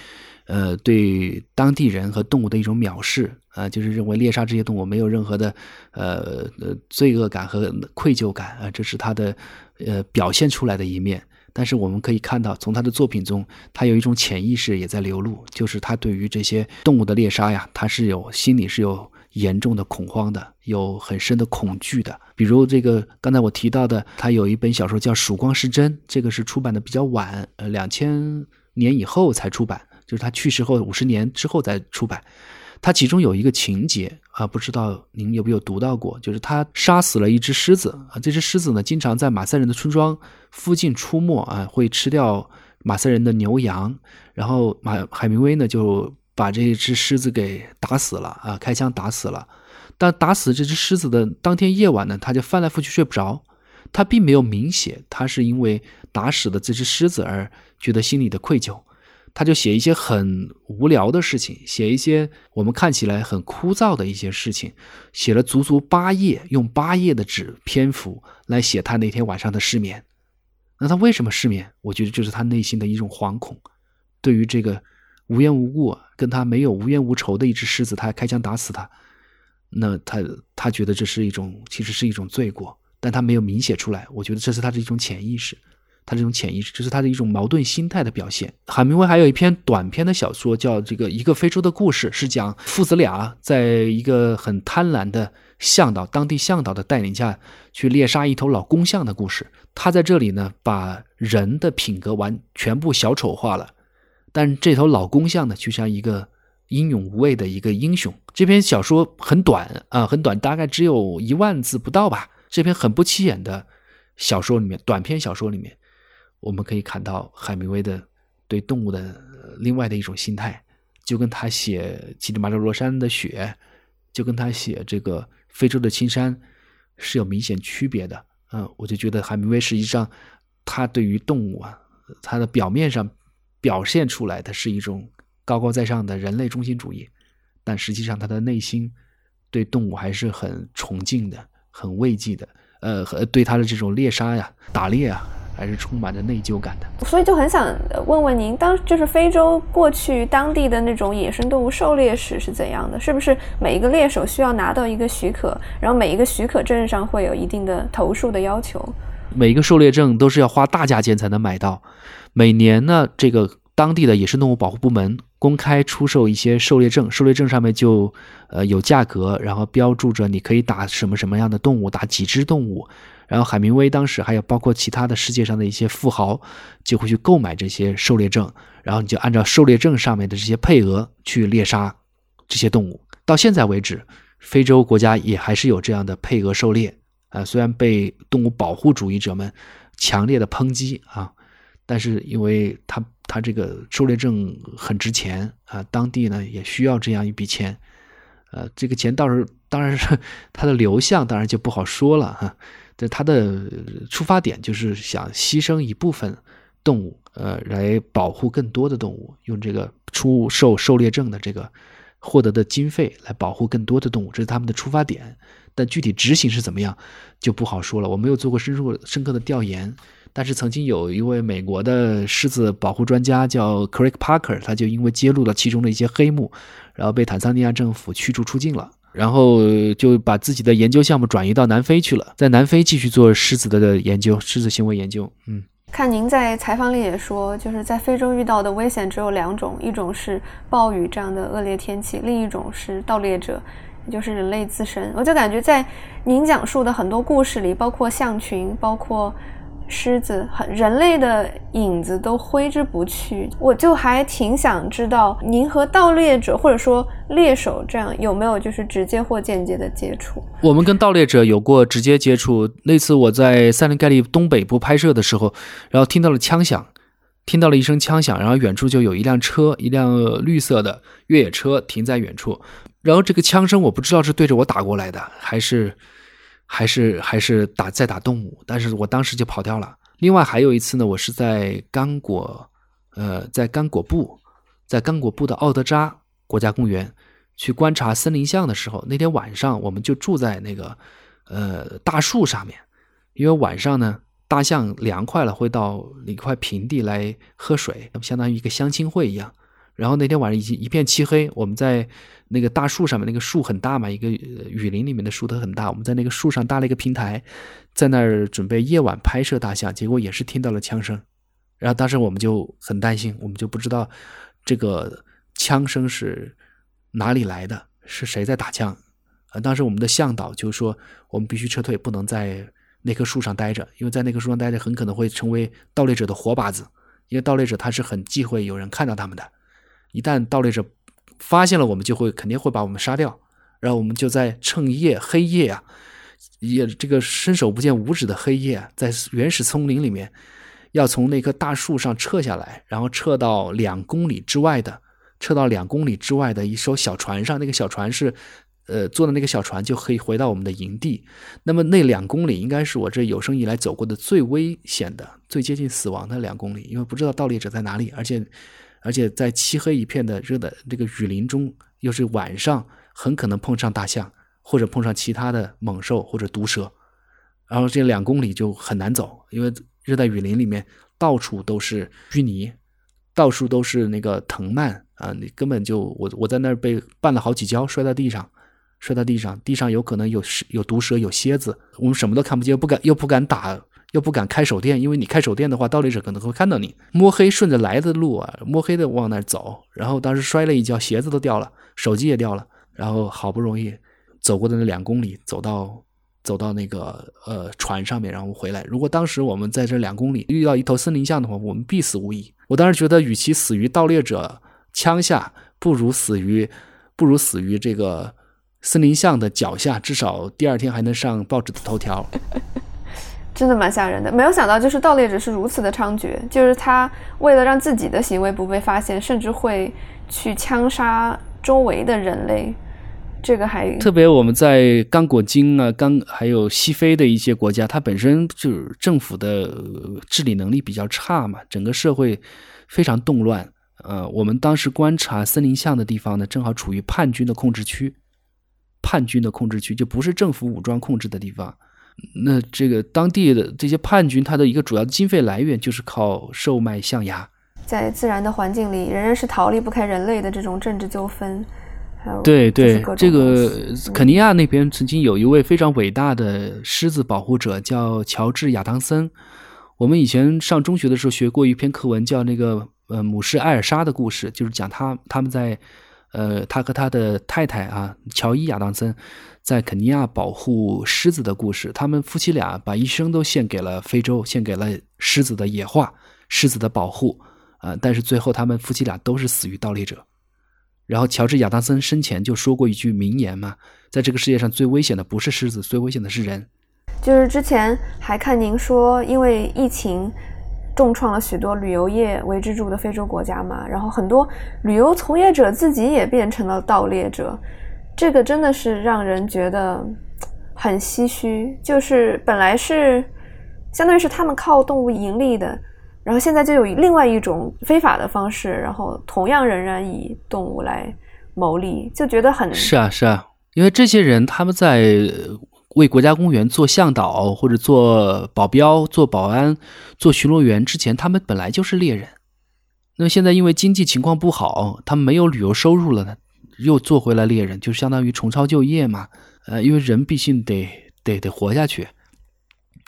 呃，对当地人和动物的一种藐视啊，就是认为猎杀这些动物没有任何的呃呃罪恶感和愧疚感啊，这是他的呃表现出来的一面。但是我们可以看到，从他的作品中，他有一种潜意识也在流露，就是他对于这些动物的猎杀呀，他是有心里是有严重的恐慌的，有很深的恐惧的。比如这个刚才我提到的，他有一本小说叫《曙光是真》，这个是出版的比较晚，呃，两千年以后才出版。就是他去世后五十年之后再出版，他其中有一个情节啊，不知道您有没有读到过，就是他杀死了一只狮子啊。这只狮子呢，经常在马赛人的村庄附近出没啊，会吃掉马赛人的牛羊。然后马海明威呢，就把这只狮子给打死了啊，开枪打死了。但打死这只狮子的当天夜晚呢，他就翻来覆去睡不着。他并没有明写，他是因为打死了这只狮子而觉得心里的愧疚。他就写一些很无聊的事情，写一些我们看起来很枯燥的一些事情，写了足足八页，用八页的纸篇幅来写他那天晚上的失眠。那他为什么失眠？我觉得就是他内心的一种惶恐，对于这个无缘无故跟他没有无冤无仇的一只狮子，他还开枪打死他，那他他觉得这是一种其实是一种罪过，但他没有明写出来。我觉得这是他的一种潜意识。他这种潜意识，这是他的一种矛盾心态的表现。海明威还有一篇短篇的小说，叫《这个一个非洲的故事》，是讲父子俩在一个很贪婪的向导、当地向导的带领下去猎杀一头老公象的故事。他在这里呢，把人的品格完全部小丑化了，但这头老公象呢，就像一个英勇无畏的一个英雄。这篇小说很短啊，很短，大概只有一万字不到吧。这篇很不起眼的小说里面，短篇小说里面。我们可以看到海明威的对动物的另外的一种心态，就跟他写乞力马扎罗山的雪，就跟他写这个非洲的青山是有明显区别的。嗯，我就觉得海明威实际上他对于动物啊，他的表面上表现出来的是一种高高在上的人类中心主义，但实际上他的内心对动物还是很崇敬的、很畏惧的。呃，和对他的这种猎杀呀、打猎啊。还是充满着内疚感的，所以就很想问问您，当就是非洲过去当地的那种野生动物狩猎史是怎样的？是不是每一个猎手需要拿到一个许可，然后每一个许可证上会有一定的投数的要求？每一个狩猎证都是要花大价钱才能买到。每年呢，这个当地的野生动物保护部门公开出售一些狩猎证，狩猎证上面就呃有价格，然后标注着你可以打什么什么样的动物，打几只动物。然后海明威当时还有包括其他的世界上的一些富豪，就会去购买这些狩猎证，然后你就按照狩猎证上面的这些配额去猎杀这些动物。到现在为止，非洲国家也还是有这样的配额狩猎啊，虽然被动物保护主义者们强烈的抨击啊，但是因为他他这个狩猎证很值钱啊，当地呢也需要这样一笔钱，呃，这个钱到时候当然是 <laughs> 它的流向当然就不好说了哈。这他的出发点就是想牺牲一部分动物，呃，来保护更多的动物，用这个出售狩猎证的这个获得的经费来保护更多的动物，这是他们的出发点。但具体执行是怎么样，就不好说了。我没有做过深入深刻的调研，但是曾经有一位美国的狮子保护专家叫 Craig Parker，他就因为揭露了其中的一些黑幕，然后被坦桑尼亚政府驱逐出境了。然后就把自己的研究项目转移到南非去了，在南非继续做狮子的研究，狮子行为研究。嗯，看您在采访里也说，就是在非洲遇到的危险只有两种，一种是暴雨这样的恶劣天气，另一种是盗猎者，也就是人类自身。我就感觉在您讲述的很多故事里，包括象群，包括。狮子，很人类的影子都挥之不去。我就还挺想知道，您和盗猎者或者说猎手这样有没有就是直接或间接的接触？我们跟盗猎者有过直接接触。那次我在塞林盖利东北部拍摄的时候，然后听到了枪响，听到了一声枪响，然后远处就有一辆车，一辆绿色的越野车停在远处，然后这个枪声我不知道是对着我打过来的，还是。还是还是打在打动物，但是我当时就跑掉了。另外还有一次呢，我是在刚果，呃，在刚果部，在刚果部的奥德扎国家公园去观察森林象的时候，那天晚上我们就住在那个呃大树上面，因为晚上呢大象凉快了会到一块平地来喝水，相当于一个相亲会一样。然后那天晚上已经一片漆黑，我们在那个大树上面，那个树很大嘛，一个雨林里面的树都很大。我们在那个树上搭了一个平台，在那儿准备夜晚拍摄大象，结果也是听到了枪声。然后当时我们就很担心，我们就不知道这个枪声是哪里来的，是谁在打枪。呃，当时我们的向导就说，我们必须撤退，不能在那棵树上待着，因为在那棵树上待着很可能会成为盗猎者的活靶子，因为盗猎者他是很忌讳有人看到他们的。一旦盗猎者发现了我们就会肯定会把我们杀掉，然后我们就在趁夜黑夜啊，也这个伸手不见五指的黑夜，在原始丛林里面，要从那棵大树上撤下来，然后撤到两公里之外的，撤到两公里之外的一艘小船上，那个小船是。呃，坐的那个小船就可以回到我们的营地。那么那两公里应该是我这有生以来走过的最危险的、最接近死亡的两公里，因为不知道盗猎者在哪里，而且而且在漆黑一片的热的这个雨林中，又是晚上，很可能碰上大象，或者碰上其他的猛兽或者毒蛇。然后这两公里就很难走，因为热带雨林里面到处都是淤泥，到处都是那个藤蔓啊，你根本就我我在那儿被绊了好几跤，摔在地上。摔到地上，地上有可能有、有毒蛇、有蝎子，我们什么都看不见，不敢又不敢打，又不敢开手电，因为你开手电的话，盗猎者可能会看到你。摸黑顺着来的路啊，摸黑的往那儿走，然后当时摔了一跤，鞋子都掉了，手机也掉了，然后好不容易走过的那两公里，走到走到那个呃船上面，然后回来。如果当时我们在这两公里遇到一头森林象的话，我们必死无疑。我当时觉得，与其死于盗猎者枪下，不如死于不如死于这个。森林象的脚下，至少第二天还能上报纸的头条，真的蛮吓人的。没有想到，就是盗猎者是如此的猖獗，就是他为了让自己的行为不被发现，甚至会去枪杀周围的人类。这个还特别，我们在刚果金啊，刚还有西非的一些国家，它本身就是政府的治理能力比较差嘛，整个社会非常动乱。呃，我们当时观察森林象的地方呢，正好处于叛军的控制区。叛军的控制区就不是政府武装控制的地方，那这个当地的这些叛军，他的一个主要的经费来源就是靠售卖象牙。在自然的环境里，仍然是逃离不开人类的这种政治纠纷。对对，这个肯尼亚那边曾经有一位非常伟大的狮子保护者，叫乔治亚当森。我们以前上中学的时候学过一篇课文，叫那个呃母狮艾尔莎的故事，就是讲他他们在。呃，他和他的太太啊，乔伊亚当森，在肯尼亚保护狮子的故事。他们夫妻俩把一生都献给了非洲，献给了狮子的野化、狮子的保护啊。但是最后，他们夫妻俩都是死于盗猎者。然后，乔治亚当森生前就说过一句名言嘛：“在这个世界上最危险的不是狮子，最危险的是人。”就是之前还看您说，因为疫情。重创了许多旅游业为支柱的非洲国家嘛，然后很多旅游从业者自己也变成了盗猎者，这个真的是让人觉得很唏嘘。就是本来是相当于是他们靠动物盈利的，然后现在就有另外一种非法的方式，然后同样仍然以动物来牟利，就觉得很是啊是啊，因为这些人他们在。为国家公园做向导或者做保镖、做保安、做巡逻员之前，他们本来就是猎人。那么现在因为经济情况不好，他们没有旅游收入了呢，又做回来猎人，就相当于重操旧业嘛。呃，因为人毕竟得得得活下去，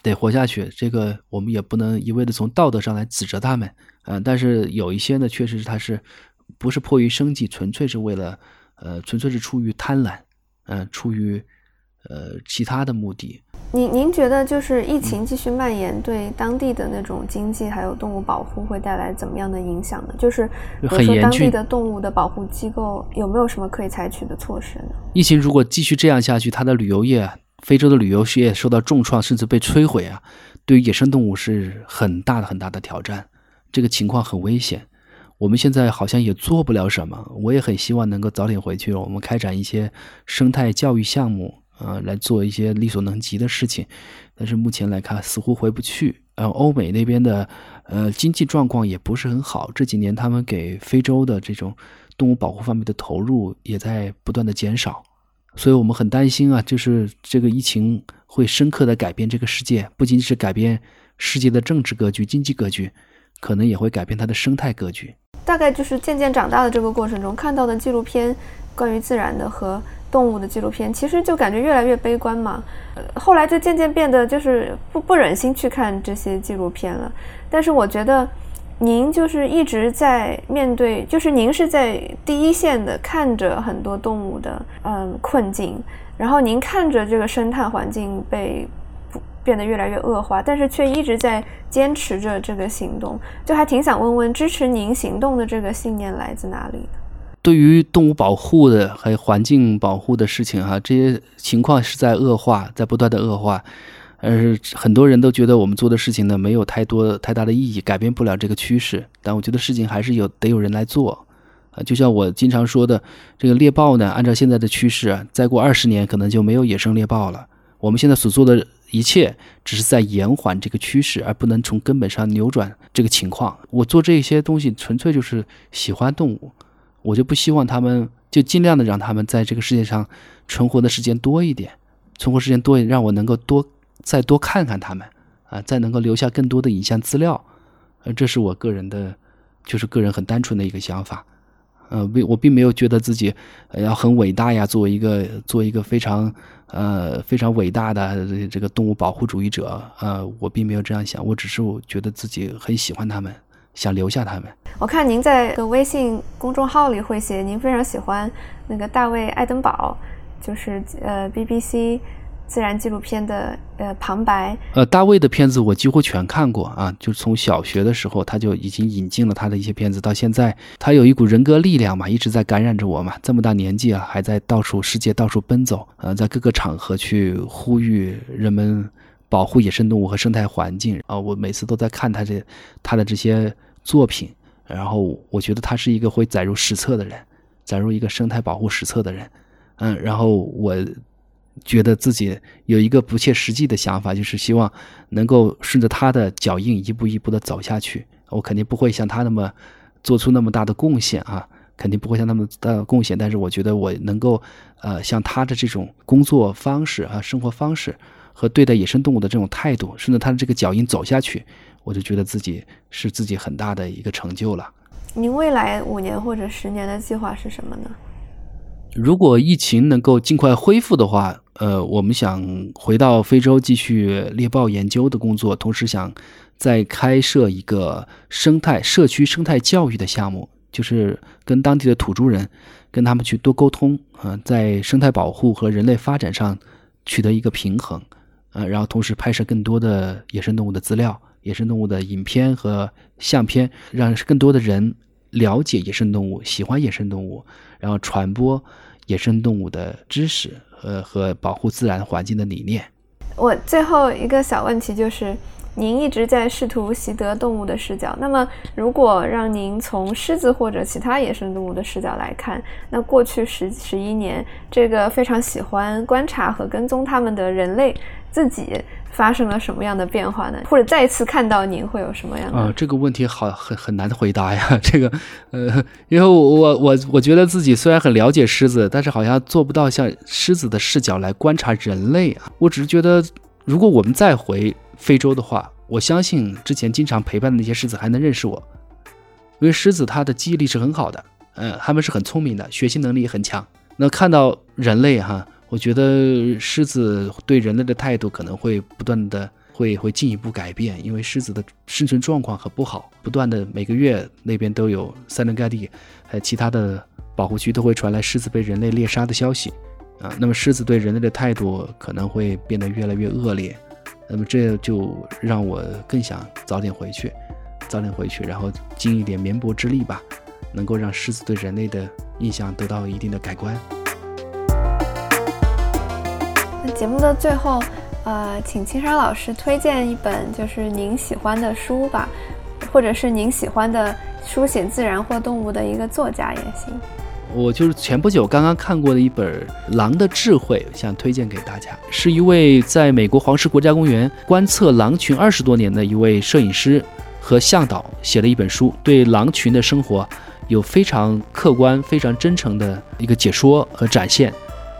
得活下去。这个我们也不能一味的从道德上来指责他们。嗯，但是有一些呢，确实是他是不是迫于生计，纯粹是为了呃，纯粹是出于贪婪，嗯，出于。呃，其他的目的，您您觉得就是疫情继续蔓延，对当地的那种经济还有动物保护会带来怎么样的影响呢？就是比如说当地的动物的保护机构有没有什么可以采取的措施呢？疫情如果继续这样下去，它的旅游业，非洲的旅游事业受到重创，甚至被摧毁啊，对于野生动物是很大的很大的挑战。这个情况很危险，我们现在好像也做不了什么。我也很希望能够早点回去，我们开展一些生态教育项目。啊，来做一些力所能及的事情，但是目前来看似乎回不去。然后欧美那边的呃经济状况也不是很好，这几年他们给非洲的这种动物保护方面的投入也在不断的减少，所以我们很担心啊，就是这个疫情会深刻的改变这个世界，不仅仅是改变世界的政治格局、经济格局，可能也会改变它的生态格局。大概就是渐渐长大的这个过程中看到的纪录片，关于自然的和。动物的纪录片其实就感觉越来越悲观嘛，后来就渐渐变得就是不不忍心去看这些纪录片了。但是我觉得，您就是一直在面对，就是您是在第一线的看着很多动物的嗯困境，然后您看着这个生态环境被变得越来越恶化，但是却一直在坚持着这个行动，就还挺想问问，支持您行动的这个信念来自哪里对于动物保护的还有环境保护的事情哈，这些情况是在恶化，在不断的恶化。呃，很多人都觉得我们做的事情呢没有太多太大的意义，改变不了这个趋势。但我觉得事情还是有得有人来做啊。就像我经常说的，这个猎豹呢，按照现在的趋势，再过二十年可能就没有野生猎豹了。我们现在所做的一切，只是在延缓这个趋势，而不能从根本上扭转这个情况。我做这些东西纯粹就是喜欢动物，我就不希望他们就尽量的让他们在这个世界上存活的时间多一点，存活时间多，让我能够多。再多看看他们，啊，再能够留下更多的影像资料，呃，这是我个人的，就是个人很单纯的一个想法，呃，并我并没有觉得自己要很伟大呀，作为一个做一个非常呃非常伟大的这个动物保护主义者，呃，我并没有这样想，我只是我觉得自己很喜欢他们，想留下他们。我看您在个微信公众号里会写，您非常喜欢那个大卫·爱登堡，就是呃 BBC。自然纪录片的呃旁白，呃，大卫的片子我几乎全看过啊，就是从小学的时候他就已经引进了他的一些片子，到现在他有一股人格力量嘛，一直在感染着我嘛。这么大年纪啊，还在到处世界到处奔走，呃，在各个场合去呼吁人们保护野生动物和生态环境啊。我每次都在看他这他的这些作品，然后我觉得他是一个会载入史册的人，载入一个生态保护史册的人，嗯，然后我。觉得自己有一个不切实际的想法，就是希望能够顺着他的脚印一步一步的走下去。我肯定不会像他那么做出那么大的贡献啊，肯定不会像那么大的贡献。但是我觉得我能够呃，像他的这种工作方式啊、生活方式和对待野生动物的这种态度，顺着他的这个脚印走下去，我就觉得自己是自己很大的一个成就了。您未来五年或者十年的计划是什么呢？如果疫情能够尽快恢复的话，呃，我们想回到非洲继续猎豹研究的工作，同时想再开设一个生态社区生态教育的项目，就是跟当地的土著人，跟他们去多沟通，啊，在生态保护和人类发展上取得一个平衡，呃，然后同时拍摄更多的野生动物的资料、野生动物的影片和相片，让更多的人了解野生动物，喜欢野生动物。然后传播野生动物的知识，呃，和保护自然环境的理念。我最后一个小问题就是，您一直在试图习得动物的视角。那么，如果让您从狮子或者其他野生动物的视角来看，那过去十十一年，这个非常喜欢观察和跟踪它们的人类自己。发生了什么样的变化呢？或者再次看到您会有什么样的？啊，这个问题好很很难回答呀。<laughs> 这个，呃，因为我我我我觉得自己虽然很了解狮子，但是好像做不到像狮子的视角来观察人类啊。我只是觉得，如果我们再回非洲的话，我相信之前经常陪伴的那些狮子还能认识我，因为狮子它的记忆力是很好的，嗯，它们是很聪明的，学习能力也很强。那看到人类哈。我觉得狮子对人类的态度可能会不断的会会进一步改变，因为狮子的生存状况很不好，不断的每个月那边都有塞伦盖蒂还有其他的保护区都会传来狮子被人类猎杀的消息，啊，那么狮子对人类的态度可能会变得越来越恶劣，那么这就让我更想早点回去，早点回去，然后尽一点绵薄之力吧，能够让狮子对人类的印象得到一定的改观。节目的最后，呃，请青山老师推荐一本就是您喜欢的书吧，或者是您喜欢的书写自然或动物的一个作家也行。我就是前不久刚刚看过的一本《狼的智慧》，想推荐给大家，是一位在美国黄石国家公园观测狼群二十多年的一位摄影师和向导写了一本书，对狼群的生活有非常客观、非常真诚的一个解说和展现。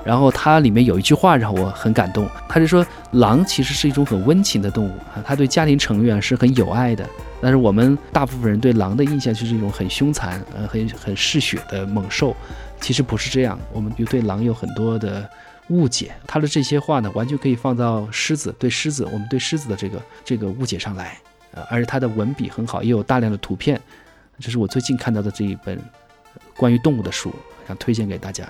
然后它里面有一句话让我很感动，他就说狼其实是一种很温情的动物啊，它对家庭成员是很有爱的。但是我们大部分人对狼的印象就是一种很凶残、呃很很嗜血的猛兽，其实不是这样。我们就对狼有很多的误解。他的这些话呢，完全可以放到狮子对狮子，我们对狮子的这个这个误解上来，呃，而且他的文笔很好，也有大量的图片。这是我最近看到的这一本关于动物的书，想推荐给大家。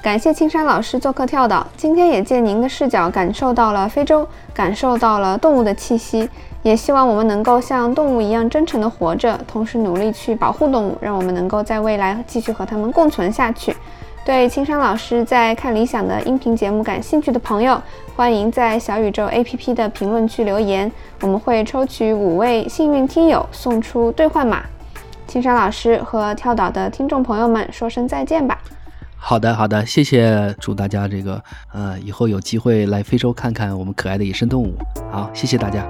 感谢青山老师做客跳岛，今天也借您的视角感受到了非洲，感受到了动物的气息，也希望我们能够像动物一样真诚的活着，同时努力去保护动物，让我们能够在未来继续和它们共存下去。对青山老师在看理想的音频节目感兴趣的朋友，欢迎在小宇宙 APP 的评论区留言，我们会抽取五位幸运听友送出兑换码。青山老师和跳岛的听众朋友们说声再见吧。好的，好的，谢谢，祝大家这个呃以后有机会来非洲看看我们可爱的野生动物。好，谢谢大家。